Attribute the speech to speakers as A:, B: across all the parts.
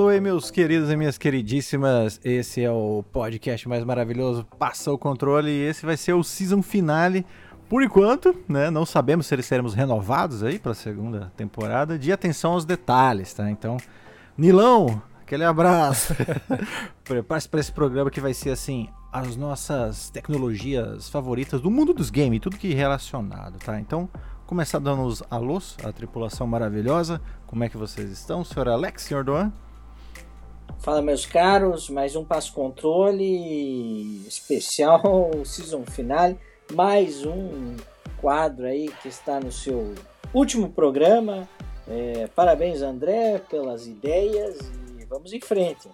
A: Hello, meus queridos e minhas queridíssimas. Esse é o podcast mais maravilhoso, Passa o Controle, e esse vai ser o season finale. Por enquanto, né, não sabemos se eles seremos renovados aí para a segunda temporada. De atenção aos detalhes, tá? Então, Nilão, aquele abraço. Prepare-se para esse programa que vai ser assim, as nossas tecnologias favoritas do mundo dos games, tudo que é relacionado, tá? Então, começar dando os alôs à tripulação maravilhosa. Como é que vocês estão, senhor Alex, senhor Doan?
B: Fala, meus caros, mais um passo controle especial, season finale, mais um quadro aí que está no seu último programa. É, parabéns, André, pelas ideias e vamos em frente.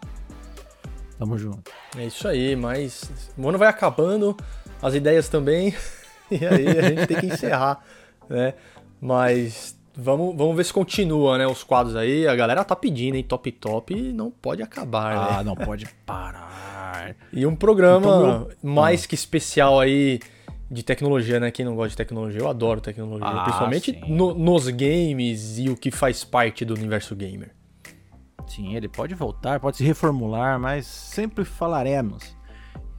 A: Tamo junto.
C: É isso aí, mas o ano vai acabando, as ideias também, e aí a gente tem que encerrar né? Mas vamos, vamos ver se continua, né? Os quadros aí. A galera tá pedindo, hein? Top Top não pode acabar,
A: ah,
C: né?
A: não pode parar.
C: E um programa então, mais ah. que especial aí de tecnologia, né? Quem não gosta de tecnologia, eu adoro tecnologia. Ah, principalmente no, nos games e o que faz parte do universo gamer.
A: Sim, ele pode voltar, pode se reformular, mas sempre falaremos.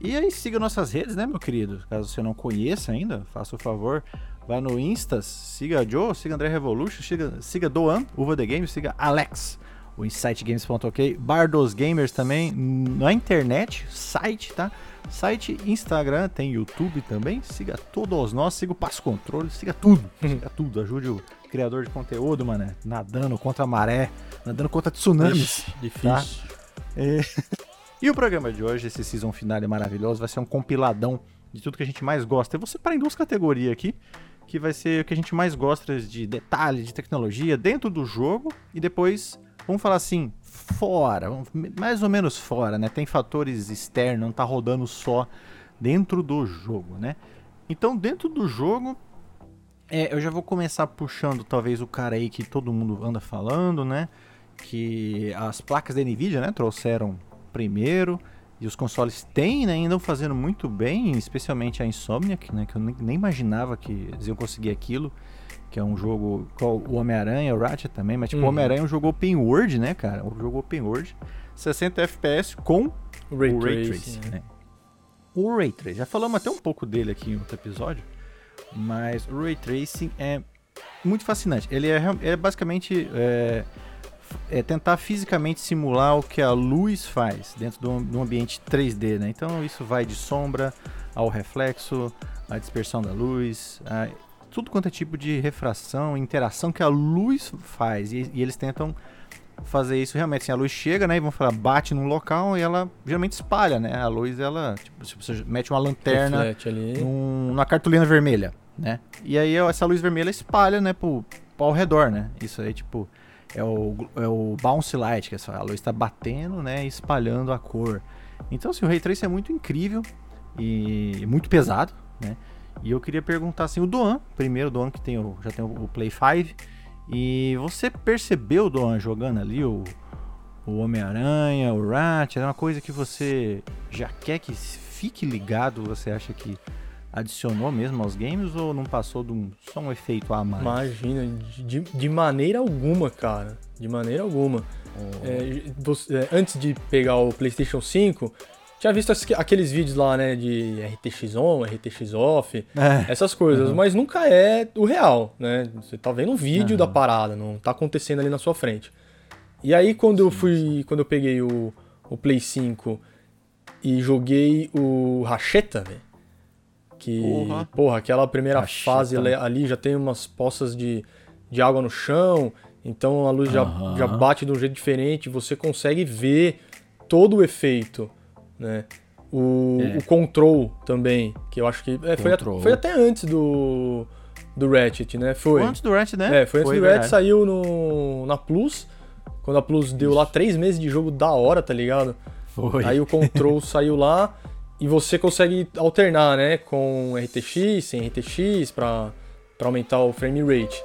A: E aí siga nossas redes, né, meu querido? Caso você não conheça ainda, faça o favor, Vai no Insta, siga Joe, siga André Revolution, siga, siga Doan, Uva The Games, siga Alex, o InsightGames.ok, Bar dos Gamers também, na internet, site, tá? Site, Instagram, tem YouTube também, siga todos nós, siga o Passo Controle, siga tudo, siga tudo, ajude o criador de conteúdo, mano, nadando contra a maré, nadando contra tsunamis. Ixi,
C: difícil. Tá?
A: É... e o programa de hoje, esse season final é maravilhoso, vai ser um compiladão de tudo que a gente mais gosta. Eu vou separar em duas categorias aqui que vai ser o que a gente mais gosta de detalhe, de tecnologia dentro do jogo e depois, vamos falar assim, fora, mais ou menos fora, né? Tem fatores externos, não tá rodando só dentro do jogo, né? Então, dentro do jogo, é, eu já vou começar puxando talvez o cara aí que todo mundo anda falando, né? Que as placas da Nvidia, né, trouxeram primeiro. E os consoles têm, né, andam fazendo muito bem, especialmente a Insomniac, né, que eu nem imaginava que eles iam conseguir aquilo, que é um jogo o Homem-Aranha, o Ratchet também, mas tipo, uhum. o Homem-Aranha é um jogo open world, né, cara? Um jogo open world, 60 FPS com
C: Ray o Ray Tracing,
A: né? O Ray Tracing, já falamos até um pouco dele aqui em outro episódio, mas o Ray Tracing é muito fascinante. Ele é, é basicamente é, é tentar fisicamente simular o que a luz faz dentro de um, ambiente 3D, né? Então isso vai de sombra ao reflexo, a dispersão da luz, a, tudo quanto é tipo de refração, interação que a luz faz. E, e eles tentam fazer isso realmente. Assim, a luz chega, né? E vão falar, bate num local e ela geralmente espalha, né? A luz, ela, tipo, se você mete uma lanterna num, numa cartolina vermelha, né? E aí essa luz vermelha espalha, né, pro, pro ao redor, né? Isso aí, tipo, é o, é o bounce light, que é a luz está batendo, né, espalhando a cor. Então, assim, o Ray Tracing é muito incrível e muito pesado, né? E eu queria perguntar assim, o Doan, primeiro o Doan que tem o, já tem o, Play 5, e você percebeu, Doan, jogando ali o, o Homem-Aranha, o Rat, é uma coisa que você já quer que fique ligado, você acha que adicionou mesmo aos games ou não passou de um, só um efeito a mais?
C: Imagina, de, de maneira alguma, cara. De maneira alguma. Oh. É, você, é, antes de pegar o PlayStation 5, tinha visto aqueles vídeos lá, né, de RTX on, RTX off, é. essas coisas, uhum. mas nunca é o real, né? Você tá vendo um vídeo uhum. da parada, não tá acontecendo ali na sua frente. E aí quando eu fui, quando eu peguei o, o Play 5 e joguei o Racheta, velho, que, porra, porra aquela primeira fase ali já tem umas poças de, de água no chão, então a luz já, uhum. já bate de um jeito diferente, você consegue ver todo o efeito, né? O, é. o control também, que eu acho que é, foi, a, foi até antes do, do Ratchet, né? Foi.
A: Antes do Ratchet, né?
C: É, foi antes foi do Ratchet, saiu no, na Plus, quando a Plus deu lá três meses de jogo da hora, tá ligado? Foi. Aí o Control saiu lá, e você consegue alternar, né, com RTX, sem RTX, para aumentar o frame rate.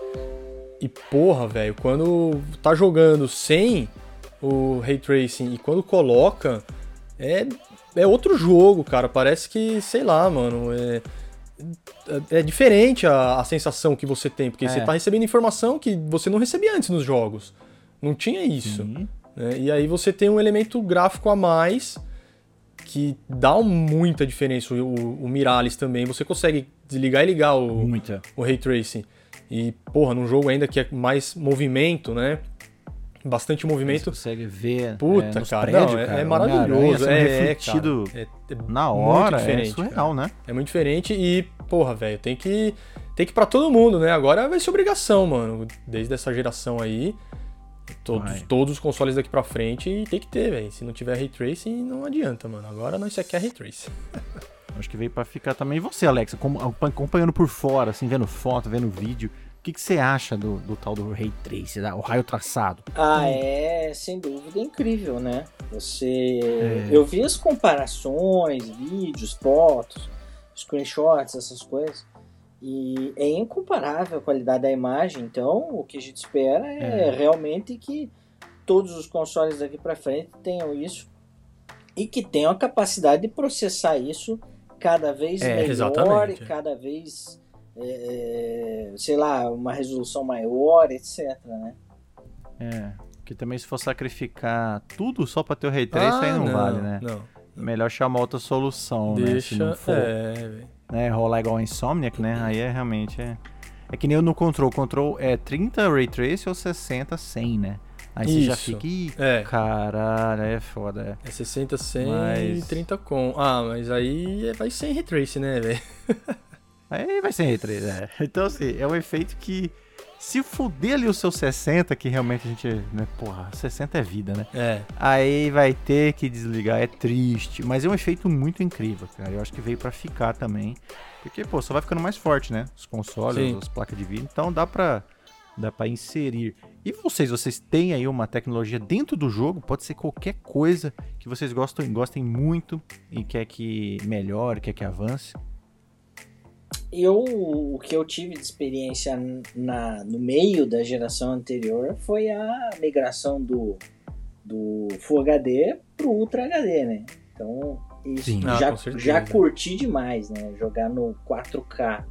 C: E porra, velho, quando tá jogando sem o Ray Tracing e quando coloca, é, é outro jogo, cara. Parece que, sei lá, mano, é, é diferente a, a sensação que você tem, porque é. você tá recebendo informação que você não recebia antes nos jogos. Não tinha isso. Uhum. Né? E aí você tem um elemento gráfico a mais que dá muita diferença. O, o Miralis também, você consegue desligar e ligar o,
A: Muita.
C: o Ray Tracing. E, porra, num jogo ainda que é mais movimento, né? Bastante
A: Você
C: movimento.
A: consegue ver
C: Puta,
A: é,
C: cara,
A: prédios,
C: não, é-
A: cara,
C: é maravilhoso, é, é,
A: refletido
C: cara, é- é
A: na hora, é surreal, né?
C: É muito diferente e, porra, velho, tem que tem que ir pra todo mundo, né? Agora vai ser obrigação, mano. Desde essa geração aí, todos,
A: Vai.
C: todos os consoles daqui pra frente tem que ter, velho. Se não tiver Ray Tracing, não adianta, mano. Agora nós só quer Ray Tracing.
A: Acho que veio pra ficar também. E você, Alexa, como- acompanhando por fora, assim, vendo foto, vendo vídeo, o que, que você acha do, do tal do Ray Trace, da- o raio traçado?
B: Ah, é sem dúvida incrível, né? Você.
A: É.
B: Eu vi as comparações, vídeos, fotos, screenshots, essas coisas. E é incomparável a qualidade da imagem. Então, o que a gente espera é,
A: É.
B: realmente que todos os consoles daqui para frente tenham isso e que tenham a capacidade de processar isso cada vez
A: É,
B: melhor e
C: exatamente.
B: cada vez, é, sei lá, uma resolução maior, etc. Né?
A: É. Que também se for sacrificar tudo só pra ter o Ray Trace, aí não, vale, né?
C: Ah, Não.
A: Melhor chamar outra solução, né? Se
C: Deixa.
A: não for
C: É,
A: né, rolar igual Insomniac, né? Aí é realmente. É, é que nem eu no Control. Control é 30 Ray Trace ou 60, 100, né? Aí você já
C: Isso.
A: fica. Ih,
C: É.
A: caralho, é foda. É.
C: É 60, 100
A: Mas-
C: e 30 com. Ah, mas aí é- vai sem retrace, né, velho?
A: Aí vai ser Ray Trace, é. Então, assim, é um efeito que. Se fuder ali o seu 60, que realmente a gente. Né, porra, 60 é vida, né?
C: É.
A: Aí vai ter que desligar, é triste. Mas é um efeito muito incrível, cara. Eu acho que veio pra ficar também. Porque, pô, só vai ficando mais forte, né? Os consoles,
C: Sim.
A: as placas de vídeo. Então dá pra, dá pra inserir. E vocês, vocês têm aí uma tecnologia dentro do jogo? Pode ser qualquer coisa que vocês gostem, gostem muito e quer que melhore, quer que avance.
B: Eu, o que eu tive de experiência na, no meio da geração anterior foi a migração do, do Full HD pro Ultra HD, né? Então, isso
A: Sim.
C: Ah,
B: já,
C: certeza.
B: já curti demais, né? Jogar no 4K.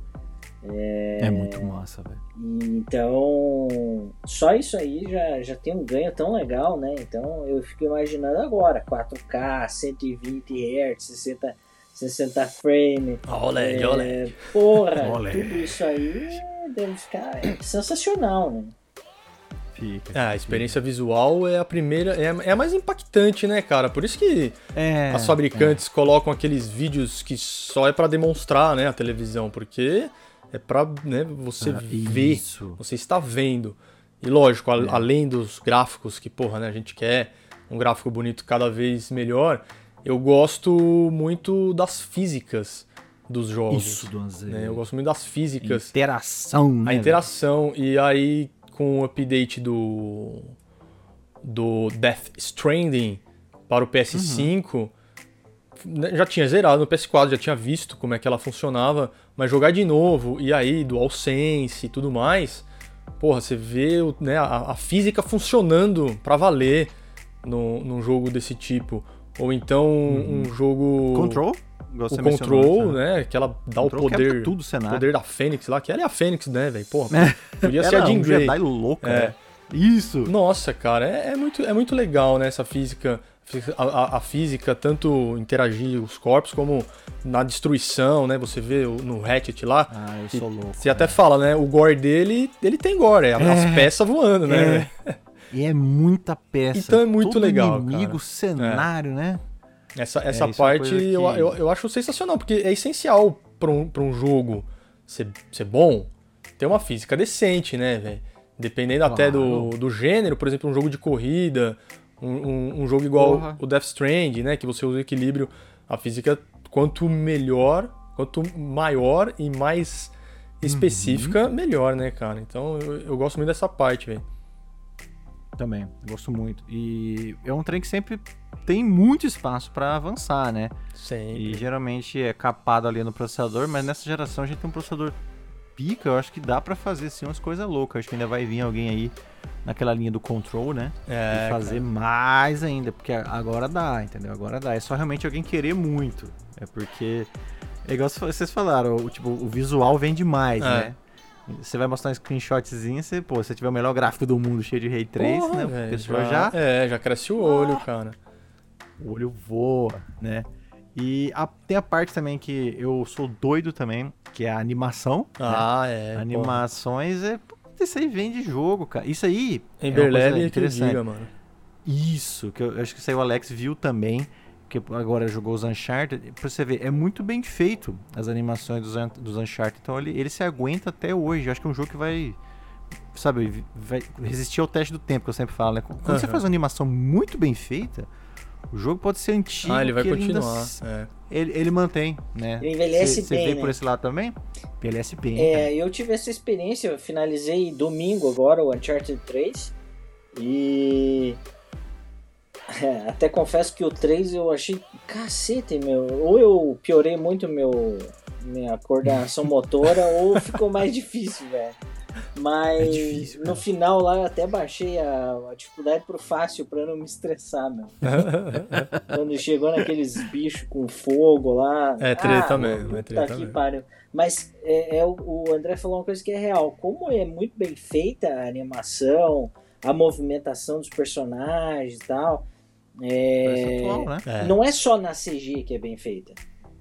A: É, muito massa, velho.
B: E, Então, só isso aí já, já tem um ganho tão legal, né? Então, eu fico imaginando agora, 4K, 120 Hz, 60, 60 frame.
C: OLED,
B: É,
C: OLED.
B: Porra,
A: OLED.
B: tudo isso aí deve ficar sensacional, né?
A: Fica.
C: Ah, a experiência visual é a primeira, é, a- é a mais impactante, né, cara? Por isso que
A: É,
C: as fabricantes colocam aqueles vídeos que só é pra demonstrar, né, a televisão, porque é pra, né, você
A: Ah,
C: ver,
A: Isso.
C: você está vendo. E lógico, a-
A: É.
C: além dos gráficos que, porra, né, a gente quer um gráfico bonito cada vez melhor, eu gosto muito das físicas dos jogos.
A: Isso, Donzê.
C: né? Eu gosto muito das físicas.
A: Interação, né?
C: A interação, e aí com o update do do Death Stranding para o PS5, né, já tinha zerado no PS4, já tinha visto como é que ela funcionava, mas jogar de novo, e aí DualSense e tudo mais, porra, você vê né, a, a física funcionando pra valer no, num jogo desse tipo. Ou então um jogo.
A: Control?
C: O
A: você mencionou
C: Control,
A: antes,
C: né? Que ela dá
A: Control
C: o poder.
A: tudo o
C: O poder da Fênix lá, que ela é a Fênix, né, velho? Porra, podia ser a
A: é
C: Jean
A: um
C: Grey.
A: Jedi louca,
C: É.
A: né? Isso.
C: Nossa, cara, é, é muito, é muito legal, né, essa física. A, a- a física, tanto interagir os corpos, como na destruição, né? Você vê o- no Hatchet lá.
A: Ah, eu sou louco.
C: Você até fala, né? O gore dele, ele tem gore, é, as
A: É.
C: peças voando, né?
A: É. E é muita peça.
C: Então é muito
A: Todo
C: legal,
A: inimigo,
C: cara.
A: cenário, né?
C: Essa, essa
A: É, isso é
C: parte eu,
A: que-
C: eu, eu acho sensacional, porque é essencial pra um, pra um jogo ser, ser bom, ter uma física decente, né, velho? Dependendo até do,
A: Claro.
C: do gênero, por exemplo, um jogo de corrida, um, um, um jogo igual
A: Porra.
C: o Death Strand, né? Que você usa o equilíbrio, a física, quanto melhor, quanto maior e mais específica,
A: Uhum.
C: melhor, né, cara? Então eu, eu gosto muito dessa parte, velho.
A: Também, gosto muito. E é um trem que sempre tem muito espaço pra avançar, né? E
C: Sempre.
A: geralmente é capado ali no processador, mas nessa geração a gente tem um processador pica, eu acho que dá pra fazer sim umas coisas loucas. Acho que ainda vai vir alguém aí naquela linha do control, né?
C: É,
A: e fazer mais ainda, porque agora dá, entendeu? Agora dá. É só realmente alguém querer muito. É porque, é igual vocês falaram, o, tipo, o visual vem demais,
C: É.
A: né? Você vai mostrar um screenshotzinho, você, pô, se tiver o melhor gráfico do mundo cheio de Ray Trace,
C: Porra,
A: né? A pessoa já,
C: É, já cresce o olho, cara.
A: o olho voa, né? E a- tem a parte também que eu sou doido também, que é a animação. né?
C: Ah, é. porra.
A: Animações é. puta, Isso aí vem de jogo, cara. Isso aí. é
C: Emberlab
A: coisa
C: é que eu diga, mano.
A: Isso, que eu acho que isso aí o Alex viu também, que agora jogou os Uncharted. Pra você ver, é muito bem feito as animações dos, dos Uncharted. Então ele, ele se aguenta até hoje. Eu acho que é um jogo que vai. Sabe, vai resistir ao teste do tempo, que eu sempre falo, né? Quando você
C: Aham.
A: faz uma animação muito bem feita, o jogo pode ser antigo.
C: Ah, ele vai
A: ainda
C: continuar.
A: s-
C: é.
A: ele, ele mantém, né?
B: Ele envelhece
A: Você
B: bem,
A: vê
B: né?
A: por esse lado também? Envelhece bem. cara.
B: É, eu tive essa experiência, eu finalizei domingo agora o Uncharted 3 e é, até confesso que o 3 eu achei cacete, meu. Ou eu piorei muito meu minha coordenação motora ou ficou mais difícil, velho. Mas
A: É difícil,
B: no
A: cara.
B: final lá eu até baixei a, a dificuldade pro fácil pra não me estressar, meu. Quando chegou naqueles bichos com fogo lá.
C: É treta
B: ah,
C: mesmo, é treta
B: que
C: mesmo.
B: Mas é, é o André falou uma coisa que é real. Como é muito bem feita a animação, a movimentação dos personagens e tal. É,
A: atual, né?
C: É.
B: Não é só na CG que é bem feita.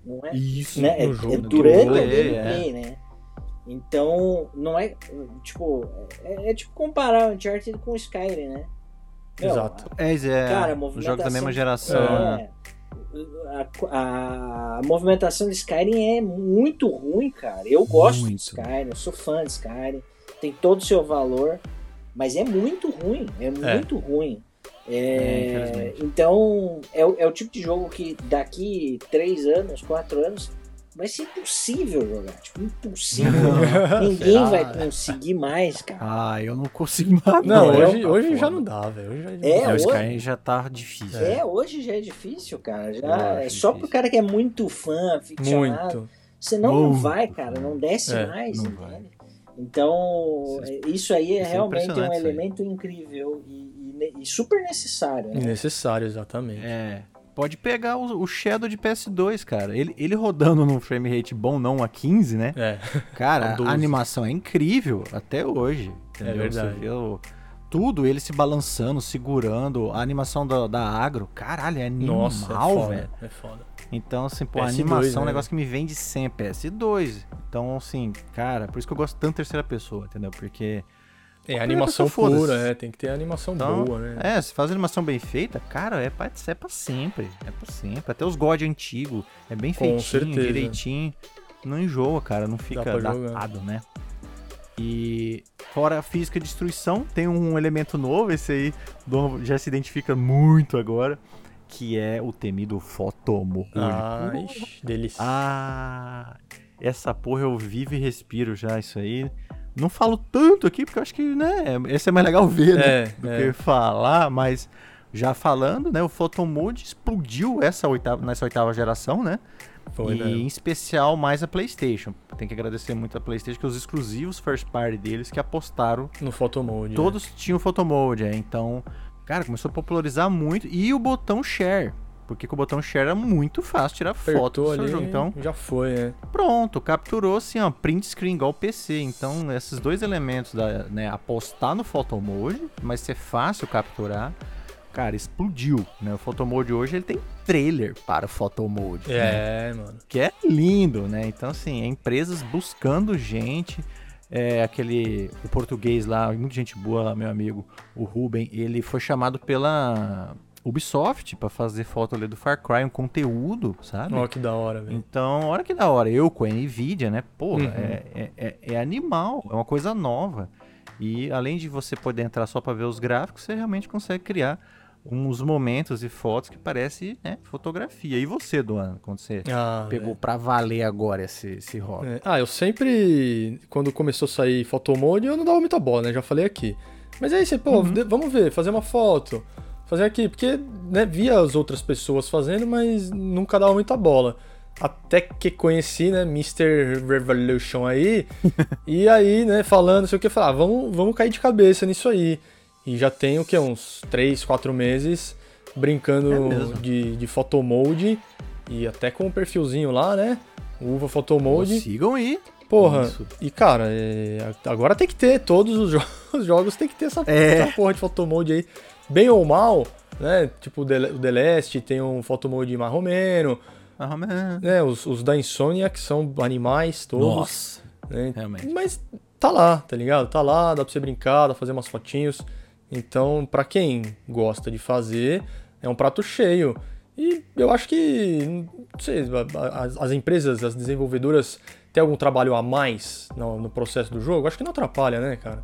B: Não é,
C: Isso,
B: né? é,
C: jogo.
B: é durante o
A: gameplay,
B: gameplay, né? Então, não é. Tipo, é, é tipo comparar o Uncharted com o Skyrim, né? Meu,
C: Exato.
A: É, é
B: Cara, a
A: os
B: movimentação.
A: jogos da mesma geração. né?
B: É. A, a movimentação de Skyrim é muito ruim, cara. Eu gosto
A: Muito.
B: de Skyrim, eu sou fã de Skyrim, tem todo o seu valor, mas é muito ruim, é muito ruim. É,
A: É,
B: então, é, o- é o tipo de jogo que daqui três anos, quatro anos, vai ser impossível jogar. Tipo, impossível. Ninguém
A: Será?
B: vai conseguir mais, cara.
A: Ah, eu não consigo mais.
C: Não,
B: Não,
C: hoje, hoje já não dá, velho. Hoje já
B: É,
A: É, o
B: hoje-
A: Skyrim já tá difícil.
B: É, hoje já é difícil, cara. Já é só
A: difícil.
B: pro cara que é muito fã, ficcionado.
C: Muito.
B: Senão não
A: Muito.
B: vai, cara, não desce
C: É,
B: mais,
A: não.
B: Então,
A: Isso
B: isso aí é
A: isso é
B: realmente um elemento incrível e, e super necessário. Né?
C: Necessário, exatamente.
A: É. Pode pegar o, o Shadow de PS2, cara. Ele, ele rodando num frame rate bom, não a 15, né?
C: É.
A: Cara,
C: A 12.
A: a animação é incrível até hoje. Entendeu?
C: É verdade.
A: Você vê o- tudo, ele se balançando, segurando. A animação da, da agro, caralho, é animal,
C: Nossa, é foda.
A: velho.
C: É foda.
A: Então, assim, pô, a
C: PS2,
A: animação é um
C: né?
A: negócio que me vem de sempre, PS2. Então, assim, cara, por isso que eu gosto tanto de terceira pessoa, entendeu? Porque.
C: É animação pura, é. Tem que ter animação
A: Então,
C: boa, né?
A: É, se faz animação bem feita, cara, é pra, é pra sempre. É pra sempre. Até os God antigos, é bem
C: Com
A: feitinho,
C: certeza.
A: direitinho. Não enjoa, cara, não fica
C: jogar.
A: datado, né? E fora a física de destruição, tem um elemento novo, esse aí já se identifica muito agora, que é o temido fotomo.
C: Ah, delícia.
A: Ah, essa porra eu vivo e respiro já, isso aí. Não falo tanto aqui, porque eu acho que, né, esse é mais legal ver, né?
C: É,
A: do
C: é.
A: que falar, mas já falando, né, o Photon Mode explodiu essa oitava, nessa oitava geração, né?
C: Foi,
A: e
C: né?
A: em especial mais a PlayStation. Tem que agradecer muito a PlayStation, que os exclusivos first party deles que apostaram
C: No photomode.
A: Todos tinham photomode, é. Então, cara, começou a popularizar muito. E o botão share. Porque com o botão share era muito fácil tirar foto
C: Apertou
A: do seu
C: ali,
A: jogo. Então,
C: já foi, né?
A: pronto, capturou assim, ó, print screen igual o PC. Então, esses dois elementos, da, né, apostar no photomode, mas ser fácil capturar, cara, explodiu, né? O photomode hoje, ele tem trailer para o photomode. né?
C: É, mano.
A: que é lindo, né? Então, assim, é empresas buscando gente. É, aquele, o português lá, muita gente boa lá, meu amigo, o Ruben, ele foi chamado pela Ubisoft pra fazer foto ali do Far Cry, um conteúdo, sabe?
C: Ó, que da hora, velho.
A: Então, olha que da hora. Eu com a Nvidia, né? Pô,
C: Uhum.
A: é, é, é- é animal, é uma coisa nova. E além de você poder entrar só pra ver os gráficos, você realmente consegue criar uns momentos e fotos que parece né, fotografia. E você, Duane, quando você
C: Ah,
A: pegou pra valer agora esse, esse hobby?
C: É. Ah, eu sempre, quando começou a sair fotomode, eu não dava muita bola, né? Já falei aqui. Mas aí você, pô,
A: Uhum.
C: vamos ver, fazer uma foto, fazer aqui, porque né, via as outras pessoas fazendo, mas nunca dava muita bola. Até que conheci, né, Mr. Revolution aí, e aí, né, falando, sei o que, falar, ah, vamos, vamos cair de cabeça nisso aí. E já tenho, o que, uns 3, 4 meses brincando
A: É
C: de, de photomode, e até com o perfilzinho lá, né, Uva Photomode.
A: Sigam aí.
C: Porra,
A: Isso.
C: e cara, é, agora tem que ter, todos os, jo- os jogos tem que ter essa,
A: É.
C: essa porra de photomode aí. Bem ou mal, né? Tipo o The, Last tem um photomode
A: Ah, mas-
C: né? Os, os da Insomnia, que são animais todos.
A: Nossa,
C: né?
A: realmente.
C: Mas tá lá, tá ligado? Tá lá, dá pra você brincar, dá pra fazer umas fotinhos. Então, pra quem gosta de fazer, é um prato cheio. E eu acho que, não sei, as, as empresas, as desenvolvedoras têm algum trabalho a mais no, no processo do jogo? Acho que não atrapalha, né, cara?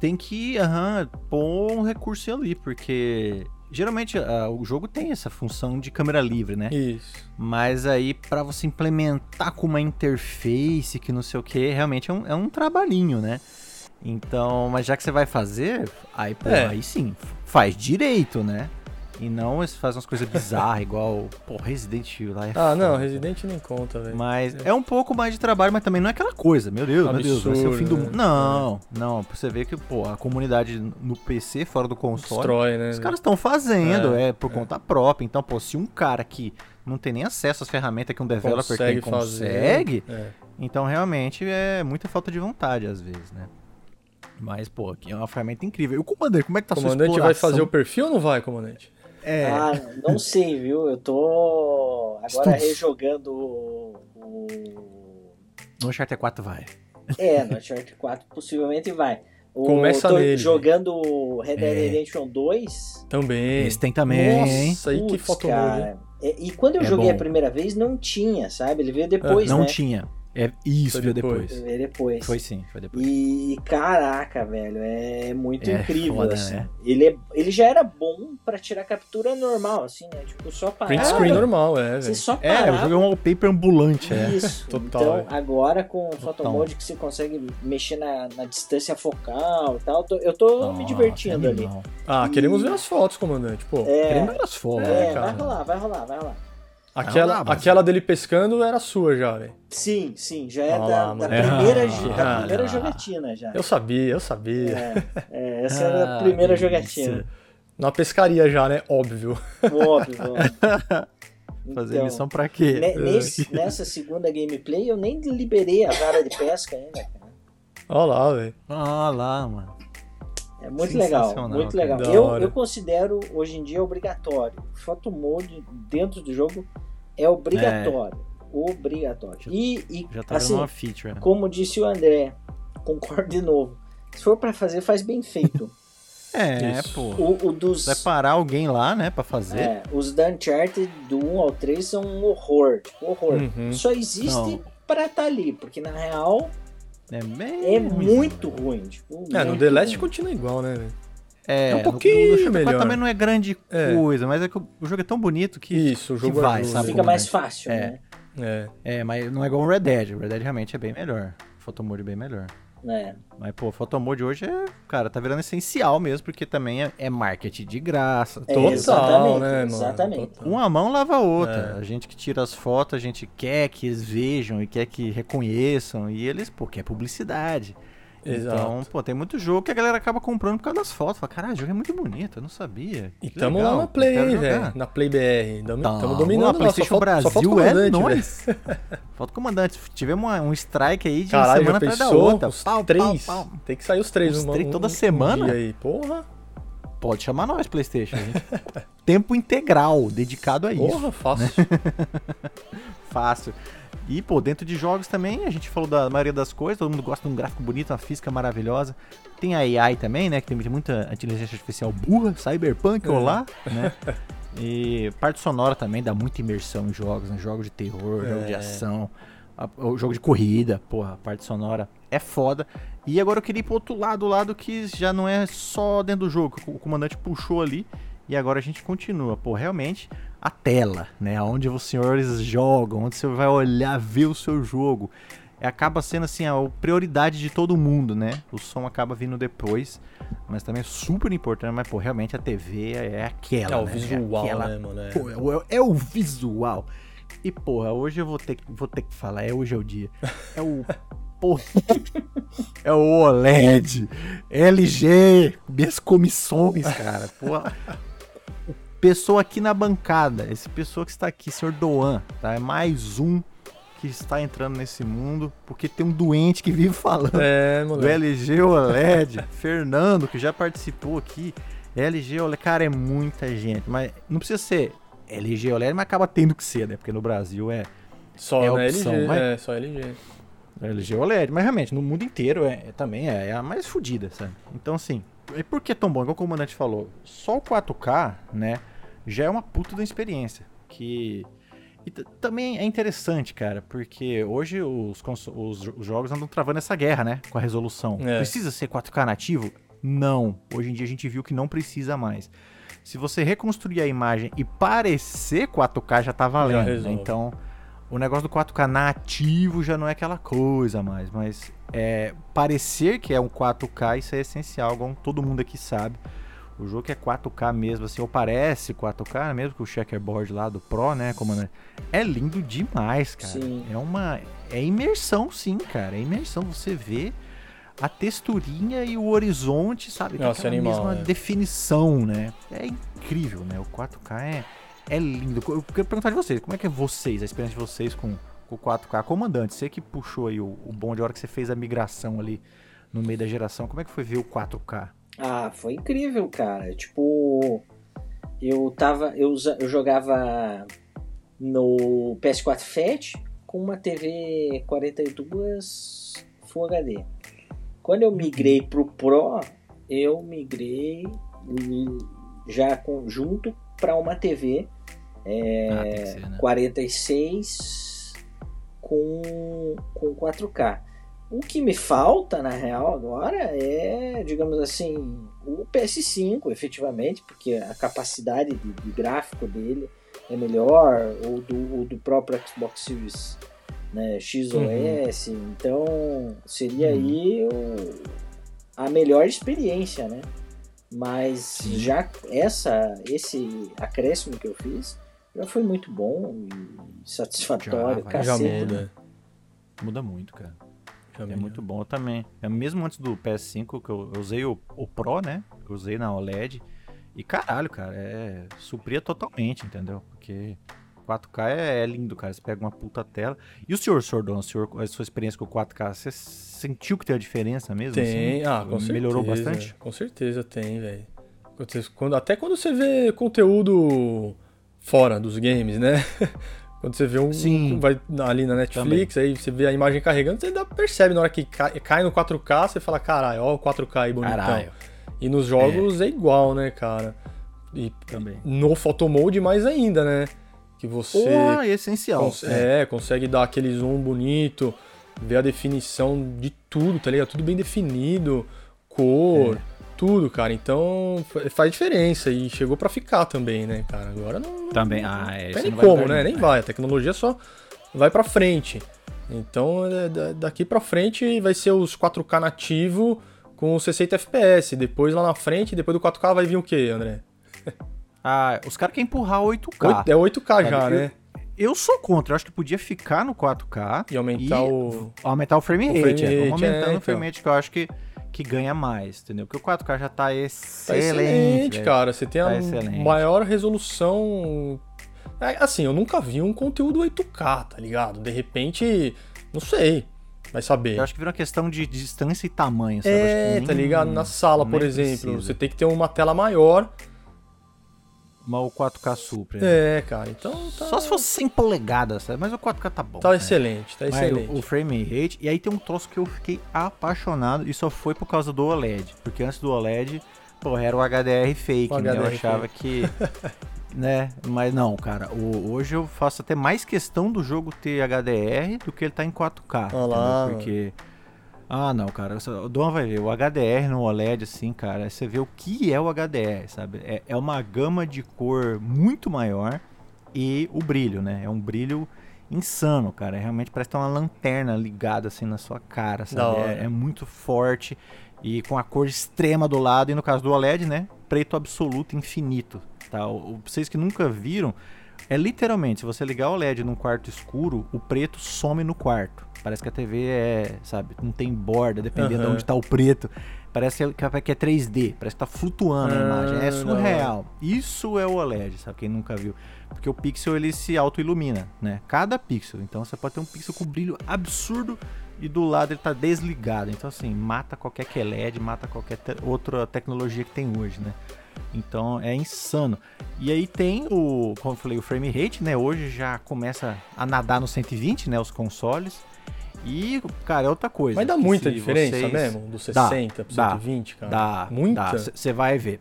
A: Tem que aham, pôr um recurso ali, porque geralmente ah, o jogo tem essa função de câmera livre, né?
C: Isso.
A: Mas aí pra você implementar com uma interface que não sei o que, realmente é um, é um trabalhinho, né? Então, mas já que você vai fazer, aí, pô,
C: É.
A: aí sim, faz direito, né? E não faz umas coisas bizarras, igual, pô, Resident Evil lá. é
C: Ah, não,
A: foda.
C: Resident nem conta, velho.
A: Mas é um pouco mais de trabalho, mas também não é aquela coisa, meu Deus, meu Deus, vai ser o fim do
C: Absurdo,
A: mundo.
C: né?
A: Não, não, pra você ver que, pô, a comunidade no PC, fora do console,
C: Destrói, né?
A: os caras estão fazendo,
C: É,
A: é, por conta própria. Então, pô, se um cara que não tem nem acesso às ferramentas que um developer
C: consegue
A: tem, consegue,
C: É.
A: então realmente é muita falta de vontade às vezes, né? Mas, pô, aqui é uma ferramenta incrível. E o comandante, como é que tá
C: O
A: a sua
C: comandante vai
A: exploração?
C: fazer o perfil ou não vai, comandante?
A: É,
B: Ah, não sei, viu? Eu tô agora rejogando o. o-
A: no Uncharted 4 vai.
B: É, no Uncharted 4 possivelmente vai. O,
C: Começa
B: tô
C: nele.
B: jogando o Red Dead
A: É.
B: Redemption 2.
C: Também.
A: Esse tem também?
C: Nossa, aí que hein?
B: cara. É, E quando eu
A: É
B: joguei
A: bom.
B: a primeira vez, não tinha, sabe? Ele veio depois,
A: não
B: né?
A: tinha. É, isso,
C: Foi
A: veio
C: depois.
A: depois.
B: Ele veio depois.
A: Foi sim, foi depois.
B: E caraca, velho, é muito
A: É
B: incrível,
A: foda,
B: assim.
A: né?
B: Ele, é, ele já era bom pra tirar captura normal, assim, né? Tipo, só parar.
C: Print screen normal, é,
B: Você só
A: É,
B: parar.
A: eu joguei um wallpaper ambulante, é.
B: Isso.
C: Total,
B: então,
C: é.
B: agora com o Photomode que você consegue mexer na, na distância focal e tal, eu tô, eu tô me
A: Nossa,
B: divertindo ali.
C: Ah, queremos ver as fotos, comandante. Pô,
B: É,
A: Querendo ver as fotos.
B: é,
C: cara.
B: vai rolar, vai rolar, vai rolar.
C: Aquela,
A: Ah,
C: aquela dele pescando era sua já, velho.
B: Sim, sim, já é
C: Olha
B: da, da primeira,
A: Ah,
B: da primeira
A: olha.
B: jogatina já.
C: Eu sabia, eu sabia.
B: É, é, essa era a
A: Ah,
B: primeira jogatina.
C: Na pescaria já, né? Óbvio.
B: Óbvio, óbvio.
A: Fazer
B: Então,
A: missão pra quê?
B: ne- nesse- nessa segunda gameplay eu nem liberei a vara de pesca ainda, cara.
C: Olha lá, velho.
A: Ah lá, mano.
B: É muito legal, muito legal. Eu, eu considero hoje em dia obrigatório. Photo mode dentro do jogo é obrigatório. Obrigatório. E, e
A: Já tá
B: assim,
A: uma feature. né?
B: como disse o André, concordo de novo. Se for pra fazer, faz bem feito.
A: É,
C: Isso.
A: pô.
B: o, o dos.
A: Vai parar alguém lá, né, pra fazer.
B: é, os da Uncharted do 1 ao 3 são um horror. Horror.
C: Uhum.
B: Só existe
A: Não.
B: pra estar ali, porque na real
A: É,
B: é muito ruim. Tipo,
C: É, no The Last
B: ruim.
C: continua igual, né, velho?
A: É,
C: É um
A: o-
C: pouquinho
A: o Uncharted
C: melhor.
A: 4 também não é grande
C: É.
A: coisa, mas é que o o jogo é tão bonito que.
C: Isso, o
A: que
C: jogo
A: vai, sabe?
B: Fica mais
A: é?
B: fácil,
A: É.
B: né?
C: É.
A: É, mas não é igual o Red Dead. O Red Dead realmente é bem melhor. O Photomode é bem melhor.
B: É.
A: Mas, pô, o Photomode hoje é, cara, tá virando essencial mesmo, porque também é, é marketing de graça.
B: É,
C: Total,
B: exatamente,
C: né, mano?
B: exatamente.
C: Total.
A: Uma mão lava a outra.
C: É.
A: A gente que tira as fotos, a gente quer que eles vejam e quer que reconheçam. E eles, pô, quer publicidade. Então,
C: Exato.
A: pô, tem muito jogo que a galera acaba comprando por causa das fotos. Fala, caralho, o jogo é muito bonito, eu não sabia.
C: E
A: Que
C: tamo
A: legal,
C: lá na Play,
A: eu quero
C: aí,
A: jogar."
C: velho. Na Play BR. Tamo,
A: Tamo
C: dominando lá.
A: PlayStation Brasil
C: só falta o
A: é
C: comandante.
A: Falta. Tivemos um strike aí de
C: Caralho,
A: semana atrás da outra.
C: Os
A: Pau,
C: três.
A: pau, pau.
C: Tem que sair os três.
A: Os
C: uma-
A: três toda
C: um-
A: semana?
C: Um aí. Porra,
A: Pode chamar nós, PlayStation. Tempo integral dedicado a isso.
C: porra, fácil.
A: Fácil. E, pô, dentro de jogos também, a gente falou da maioria das coisas, todo mundo gosta de um gráfico bonito, uma física maravilhosa. Tem a AI também, né, que tem muita inteligência artificial burra, cyberpunk,
C: É.
A: olá, né? E parte sonora também dá muita imersão em jogos, né? Jogos de terror, jogo de
C: É.
A: ação, a- o jogo de corrida, porra, a parte sonora é foda. E agora eu queria ir pro outro lado, o lado que já não é só dentro do jogo, que o comandante puxou ali, e agora a gente continua. Pô, realmente, a tela, né? Onde os senhores jogam, onde você vai olhar, ver o seu jogo. É, acaba sendo assim a prioridade de todo mundo, né? O som acaba vindo depois, mas também é super importante. Mas, pô, realmente a TV é aquela.
C: É o
A: né?
C: visual,
A: aquela-
C: né, mano? É.
A: Pô, é, o- é o visual. E, porra, hoje eu vou ter, que- vou ter que falar, é hoje é o dia. É o. Porra. É o OLED, LG, minhas comissões, cara. Porra. Pessoa aqui na bancada, esse pessoa que está aqui, senhor Doan, tá? É mais um que está entrando nesse mundo porque tem um doente que vive falando
C: É,
A: do
C: moleque.
A: LG OLED. Fernando, que já participou aqui. LG OLED, cara, é muita gente. Mas não precisa ser LG OLED, mas acaba tendo que ser, né? Porque no Brasil é
C: Só
A: é opção,
C: LG,
A: mas-
C: é, só LG.
A: LG OLED. Mas realmente, no mundo inteiro é, é- também é, é a mais fodida, sabe? Então, assim, e por que tão bom? Igual o comandante falou, só o 4K, né, já é uma puta da experiência. Que. E também é interessante, cara, porque hoje os, os, os jogos andam travando essa guerra, né? Com a resolução.
C: É.
A: Precisa ser 4K nativo? Não. Hoje em dia a gente viu que não precisa mais. Se você reconstruir a imagem e parecer 4K, já tá valendo. né?
C: resolve.
A: Então, o negócio do 4K nativo já não é aquela coisa mais, mas é, parecer que é um 4K, isso é essencial, como todo mundo aqui sabe. O jogo que é 4K mesmo, assim, ou parece 4K, mesmo que o checkerboard lá do Pro, né, comandante? É lindo demais, cara.
B: Sim.
A: É uma. É imersão, sim, cara. É imersão. Você vê a texturinha e o horizonte, sabe?
C: Nossa,
A: aquela
C: animal,
A: mesma
C: é.
A: definição, né? É incrível, né? O 4K é, é lindo. Eu quero perguntar de vocês, como é que é vocês, a experiência de vocês com, com o 4K? Comandante, você que puxou aí o, o bonde a hora que você fez a migração ali no meio da geração, como é que foi ver o 4K?
B: Ah, foi incrível, cara. Tipo, eu tava. Eu, eu jogava no PS4 Fat com uma TV 42 Full HD. Quando eu migrei pro Pro, eu migrei já com, junto para uma TV é,
A: Ah, ser, né?
B: 46 com, com 4K. O que me falta, na real, agora é, digamos assim, o PS5, efetivamente, porque a capacidade de, de gráfico dele é melhor, ou do, ou do próprio Xbox Series né, XOS, então seria
A: Uhum.
B: aí o- a melhor experiência, né? Mas já essa, esse acréscimo que eu fiz já foi muito bom e satisfatório,
A: Já,
C: Já
B: né?
C: muda.
A: Muda muito, cara.
C: Já
A: É muito bom também. É mesmo antes do PS5 que eu, eu usei o, o Pro, né? Eu usei na OLED. E caralho, cara, é supria totalmente, entendeu? Porque 4K é, é lindo, cara. Você pega uma puta tela. E o senhor Sordon, o senhor, a sua experiência com o 4K, você sentiu que tem a diferença mesmo?
C: Tem,
A: assim?
C: ah, com
A: Melhorou
C: certeza.
A: bastante?
C: Com certeza tem, velho. Até quando você vê conteúdo fora dos games, né? Quando você vê um.
A: Sim.
C: Vai ali na Netflix, aí você vê a imagem carregando, você ainda percebe na hora que cai, cai no 4K, você fala, caralho, ó o 4K aí bonitão.
A: Caralho.
C: E nos jogos é. igual, né, cara? E
A: Também.
C: no photomode mais ainda, né? Que você
A: Pô, é essencial.
C: cons- é, consegue dar aquele zoom bonito, ver a definição de tudo, tá ligado? Tudo bem definido, cor,
A: É.
C: tudo, cara. Então fa- faz diferença e chegou pra ficar também, né, cara? Agora não,
A: Também. Ah, é.
C: não tem nem
A: não vai
C: como, né? Nem vai. A tecnologia só vai pra frente. Então, é, da- daqui pra frente vai ser os 4K nativo com 60 FPS. Depois lá na frente, depois do 4K vai vir o quê, André?
A: Ah, os caras querem empurrar 8K.
C: Oito- É 8K já, né?
A: Eu sou contra, eu acho que podia ficar no 4K
C: E aumentar
A: e
C: o.
A: aumentar o frame
C: O
A: rate.
C: frame
A: é. Vamos
C: rate,
A: aumentando
C: é,
A: o frame rate que eu acho que, que ganha mais, entendeu? Porque o 4K já tá
C: Tá
A: excelente.
C: excelente,
A: velho.
C: cara. Você tem
A: Tá
C: a
A: excelente.
C: maior resolução. É, assim, eu nunca vi um conteúdo 8K, tá ligado? De repente, não sei. Vai saber.
A: Eu acho que vira uma questão de distância e tamanho, sabe? Acho
C: É, tá
A: nem-
C: ligado? Na sala, por
A: nem
C: exemplo,
A: precisa.
C: você tem que ter uma tela maior.
A: Mas o 4K supra. né?
C: É, cara. Então tá,
A: Só se fosse 100 polegadas, sabe? Mas o 4K tá bom.
C: tá
A: né?
C: excelente, tá
A: Mas
C: excelente.
A: o, o frame rate. E aí tem um troço que eu fiquei apaixonado e só foi por causa do OLED. Porque antes do OLED, pô, era o HDR fake,
C: O
A: né? Eu
C: HDR
A: achava que. né? Mas não, cara. o- hoje eu faço até mais questão do jogo ter HDR do que ele tá em 4K.
C: Olha lá,
A: entendeu? Ah, não, cara. O Dom vai ver. O HDR no OLED, assim, cara, você vê o que é o HDR, sabe? É, é uma gama de cor muito maior e o brilho, né? É um brilho insano, cara. É, Realmente parece ter uma lanterna ligada assim na sua cara, sabe? É, é muito forte e com a cor extrema do lado. E no caso do OLED, né? Preto absoluto infinito. Tá? O- vocês que nunca viram, é literalmente, se você ligar o LED num quarto escuro, o preto some no quarto. Parece que a TV é, sabe, não tem borda, dependendo de
C: Aham.
A: onde tá o preto. Parece que é 3D, parece que tá flutuando ah, a imagem. É surreal. Não. Isso é o OLED, sabe? Quem nunca viu. Porque o pixel ele se auto-ilumina, né? Cada pixel. Então você pode ter um pixel com brilho absurdo e do lado ele tá desligado. Então assim, mata qualquer QLED, mata qualquer te outra tecnologia que tem hoje, né? Então é insano. E aí tem o, como eu falei, o frame rate, né? Hoje já começa a nadar no 120, né? Os consoles. E, cara, é outra coisa.
C: Mas dá muita diferença vocês... mesmo, do 60 pro 120, cara?
A: Dá, muita. Você vai ver.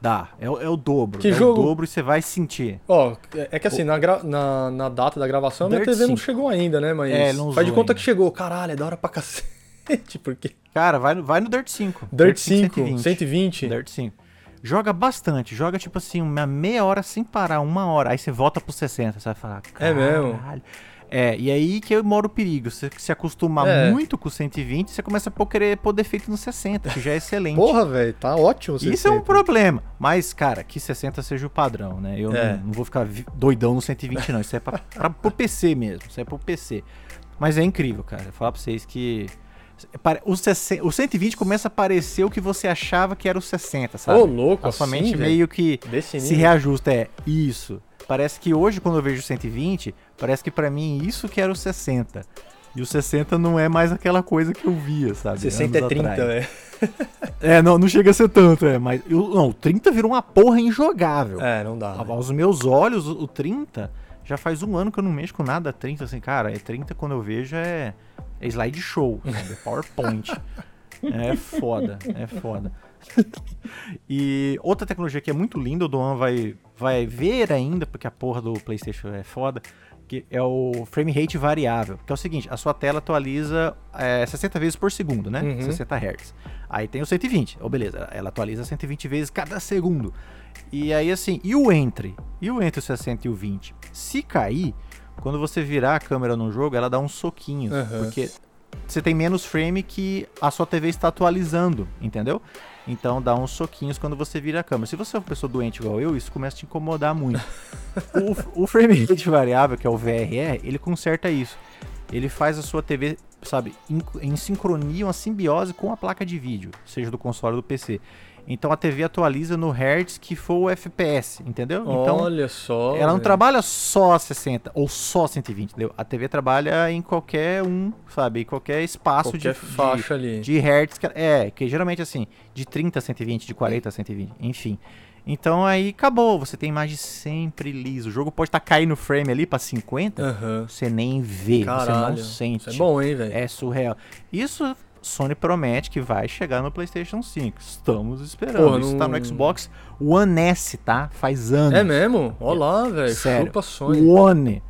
A: Dá, é, é o dobro. Que é jogo... o dobro e você vai sentir.
C: Ó, oh, é que assim, na, gra... na, na, data da gravação, Dirt minha TV 5. não chegou ainda, né? Mas é, não faz de conta ainda. que chegou. Caralho, é da hora pra cacete. Porque...
A: Cara, vai, vai no Dirt 5.
C: Dirt, Dirt 5, 120. 120.
A: Dirt 5. Joga bastante, joga tipo assim, uma meia hora sem parar, uma hora, aí você volta pro 60, você vai falar,
C: é mesmo?
A: É, e aí que mora o perigo. Você se acostumar é. muito com o 120, você começa a querer pôr defeito no 60, que já é excelente.
C: Porra, velho, tá ótimo.
A: 60. Isso é um problema. Mas, cara, que 60 seja o padrão, né? Eu é. não, não, vou ficar doidão no 120, não. Isso é pra, pra, pro PC mesmo. Isso é pro PC. Mas é incrível, cara. Vou falar pra vocês que. O, 60, o 120 começa a parecer o que você achava que era o 60, sabe?
C: Ô, louco,
A: a sua assim, mente meio que se reajusta. É isso. Parece que hoje, quando eu vejo 120, parece que para mim isso que era o 60. E o 60 não é mais aquela coisa que eu via, sabe?
C: 60 é 30, é.
A: é, não, não chega a ser tanto, é. Mas eu, não, o 30 virou uma porra injogável.
C: É, não dá.
A: Né? Aos meus olhos, o 30 já faz um ano que eu não mexo com nada 30, assim, cara. É 30 quando eu vejo é, é slide show, sabe? É PowerPoint. é foda, é foda. e outra tecnologia que é muito linda, o Doan vai, vai ver ainda, porque a porra do PlayStation é foda, que é o frame rate variável, que é o seguinte, a sua tela atualiza é, 60 vezes por segundo, né? Uhum. 60 Hz. Aí tem o 120, oh, beleza, ela atualiza 120 vezes cada segundo. E aí assim, e o entre? E o entre o 60 e o 20? Se cair, quando você virar a câmera no jogo, ela dá uns soquinhos, uhum. porque você tem menos frame que a sua TV está atualizando, entendeu? Então dá uns soquinhos quando você vira a câmera. Se você é uma pessoa doente igual eu, isso começa a te incomodar muito. o, o frame rate variável, que é o VRR, ele conserta isso. Ele faz a sua TV, sabe, em, em sincronia, uma simbiose com a placa de vídeo, seja do console ou do PC. Então a TV atualiza no Hertz que for o FPS, entendeu? Então,
C: Olha só.
A: Ela não trabalha só 60 ou só 120, entendeu? A TV trabalha em qualquer um, sabe? Em qualquer espaço
C: qualquer
A: de,
C: faixa
A: de,
C: ali.
A: de Hertz. É, que geralmente assim, de 30 a 120, de 40 a 120, enfim. Então aí acabou, você tem imagem sempre liso. O jogo pode estar tá caindo frame ali para 50, uhum. você nem vê, Caralho, você não sente.
C: Isso é bom, hein, velho?
A: É surreal. Isso Sony promete que vai chegar no PlayStation 5. Estamos esperando. Porra, Isso tá no Xbox One S, tá? Faz anos.
C: É mesmo? Olha lá, velho.
A: Chupa Sony. One.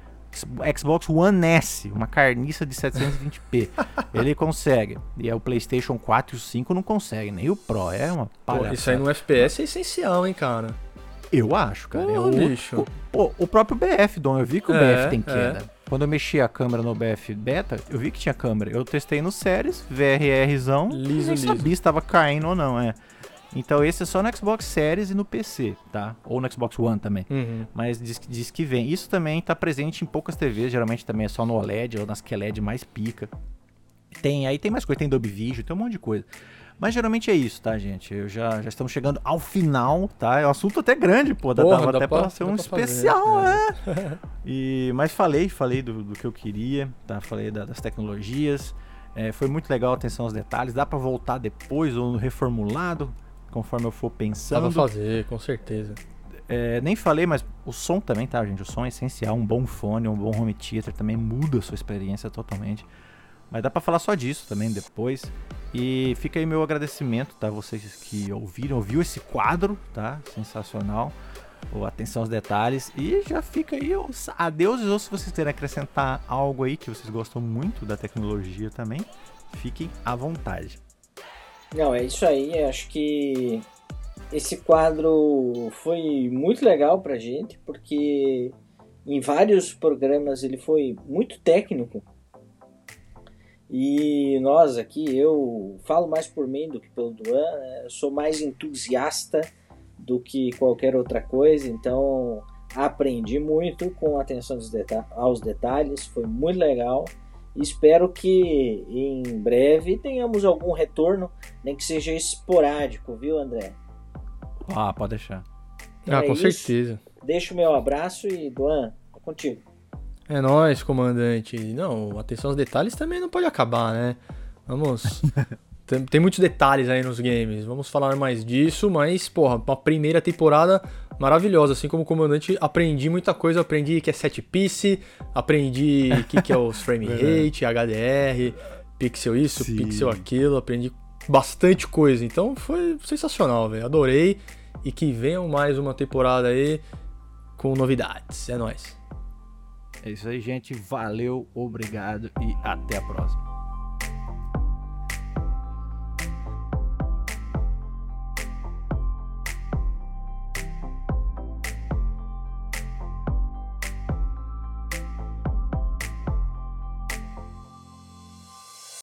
A: Xbox One S, uma carniça de 720p. ele consegue. E é o PlayStation 4 e o 5 não consegue, nem o Pro. É uma
C: palhaçada. Isso aí no FPS é essencial, hein, cara?
A: Eu acho, cara. Pô, é o, bicho. O, o, próprio BF, Dom. Eu vi que o é, BF tem queda. É. Quando eu mexi a câmera no BF Beta, eu vi que tinha câmera. Eu testei no Series, VRRzão, liso, nem sabia se estava caindo ou não, é. Então esse é só no Xbox Series e no PC, tá? Ou no Xbox One também. Uhum. Mas diz, diz que vem. Isso também está presente em poucas TVs, geralmente também é só no OLED ou nas QLED mais pica. Tem, aí tem mais coisa, tem Dolby Vision, tem um monte de coisa. Mas geralmente é isso, tá, gente? Eu já, já estamos chegando ao final, tá? É um assunto até grande, pô. Dá, Porra, dá até pra, pra ser um especial, fazer, é. e, mas falei, falei do, do, que eu queria, tá? Falei da, das tecnologias. É, foi muito legal a atenção aos detalhes. Dá para voltar depois ou reformulado, conforme eu for pensando. Dá
C: pra fazer, com certeza.
A: É, nem falei, mas o som também, tá, gente? O som é essencial. Um bom fone, um bom home theater também muda a sua experiência totalmente. Mas dá para falar só disso também depois. E fica aí meu agradecimento, tá? Vocês que ouviram, ouviu esse quadro, tá? Sensacional. Ou atenção aos detalhes. E já fica aí os adeuses. Ou se vocês querem acrescentar algo aí que vocês gostam muito da tecnologia também, fiquem à vontade.
B: Não, é isso aí. Acho que esse quadro foi muito legal pra gente, porque em vários programas ele foi muito técnico e nós aqui, eu falo mais por mim do que pelo Duan, né? sou mais entusiasta do que qualquer outra coisa, então aprendi muito com atenção aos detalhes, foi muito legal. Espero que em breve tenhamos algum retorno, nem que seja esporádico, viu, André?
A: Ah, pode deixar.
C: Ah, é com isso. certeza.
B: Deixa o meu abraço e, Duan, é contigo.
C: É nóis, comandante. Não, atenção aos detalhes também não pode acabar, né? Vamos. tem, tem, muitos detalhes aí nos games. Vamos falar mais disso, mas, porra, uma primeira temporada maravilhosa. Assim como comandante, aprendi muita coisa. Aprendi que é set piece, aprendi o que, que é os frame rate, HDR, pixel isso, Sim. pixel aquilo. Aprendi bastante coisa. Então foi sensacional, velho. Adorei. E que venham mais uma temporada aí com novidades. É nóis.
A: É isso aí, gente. Valeu, obrigado e até a próxima.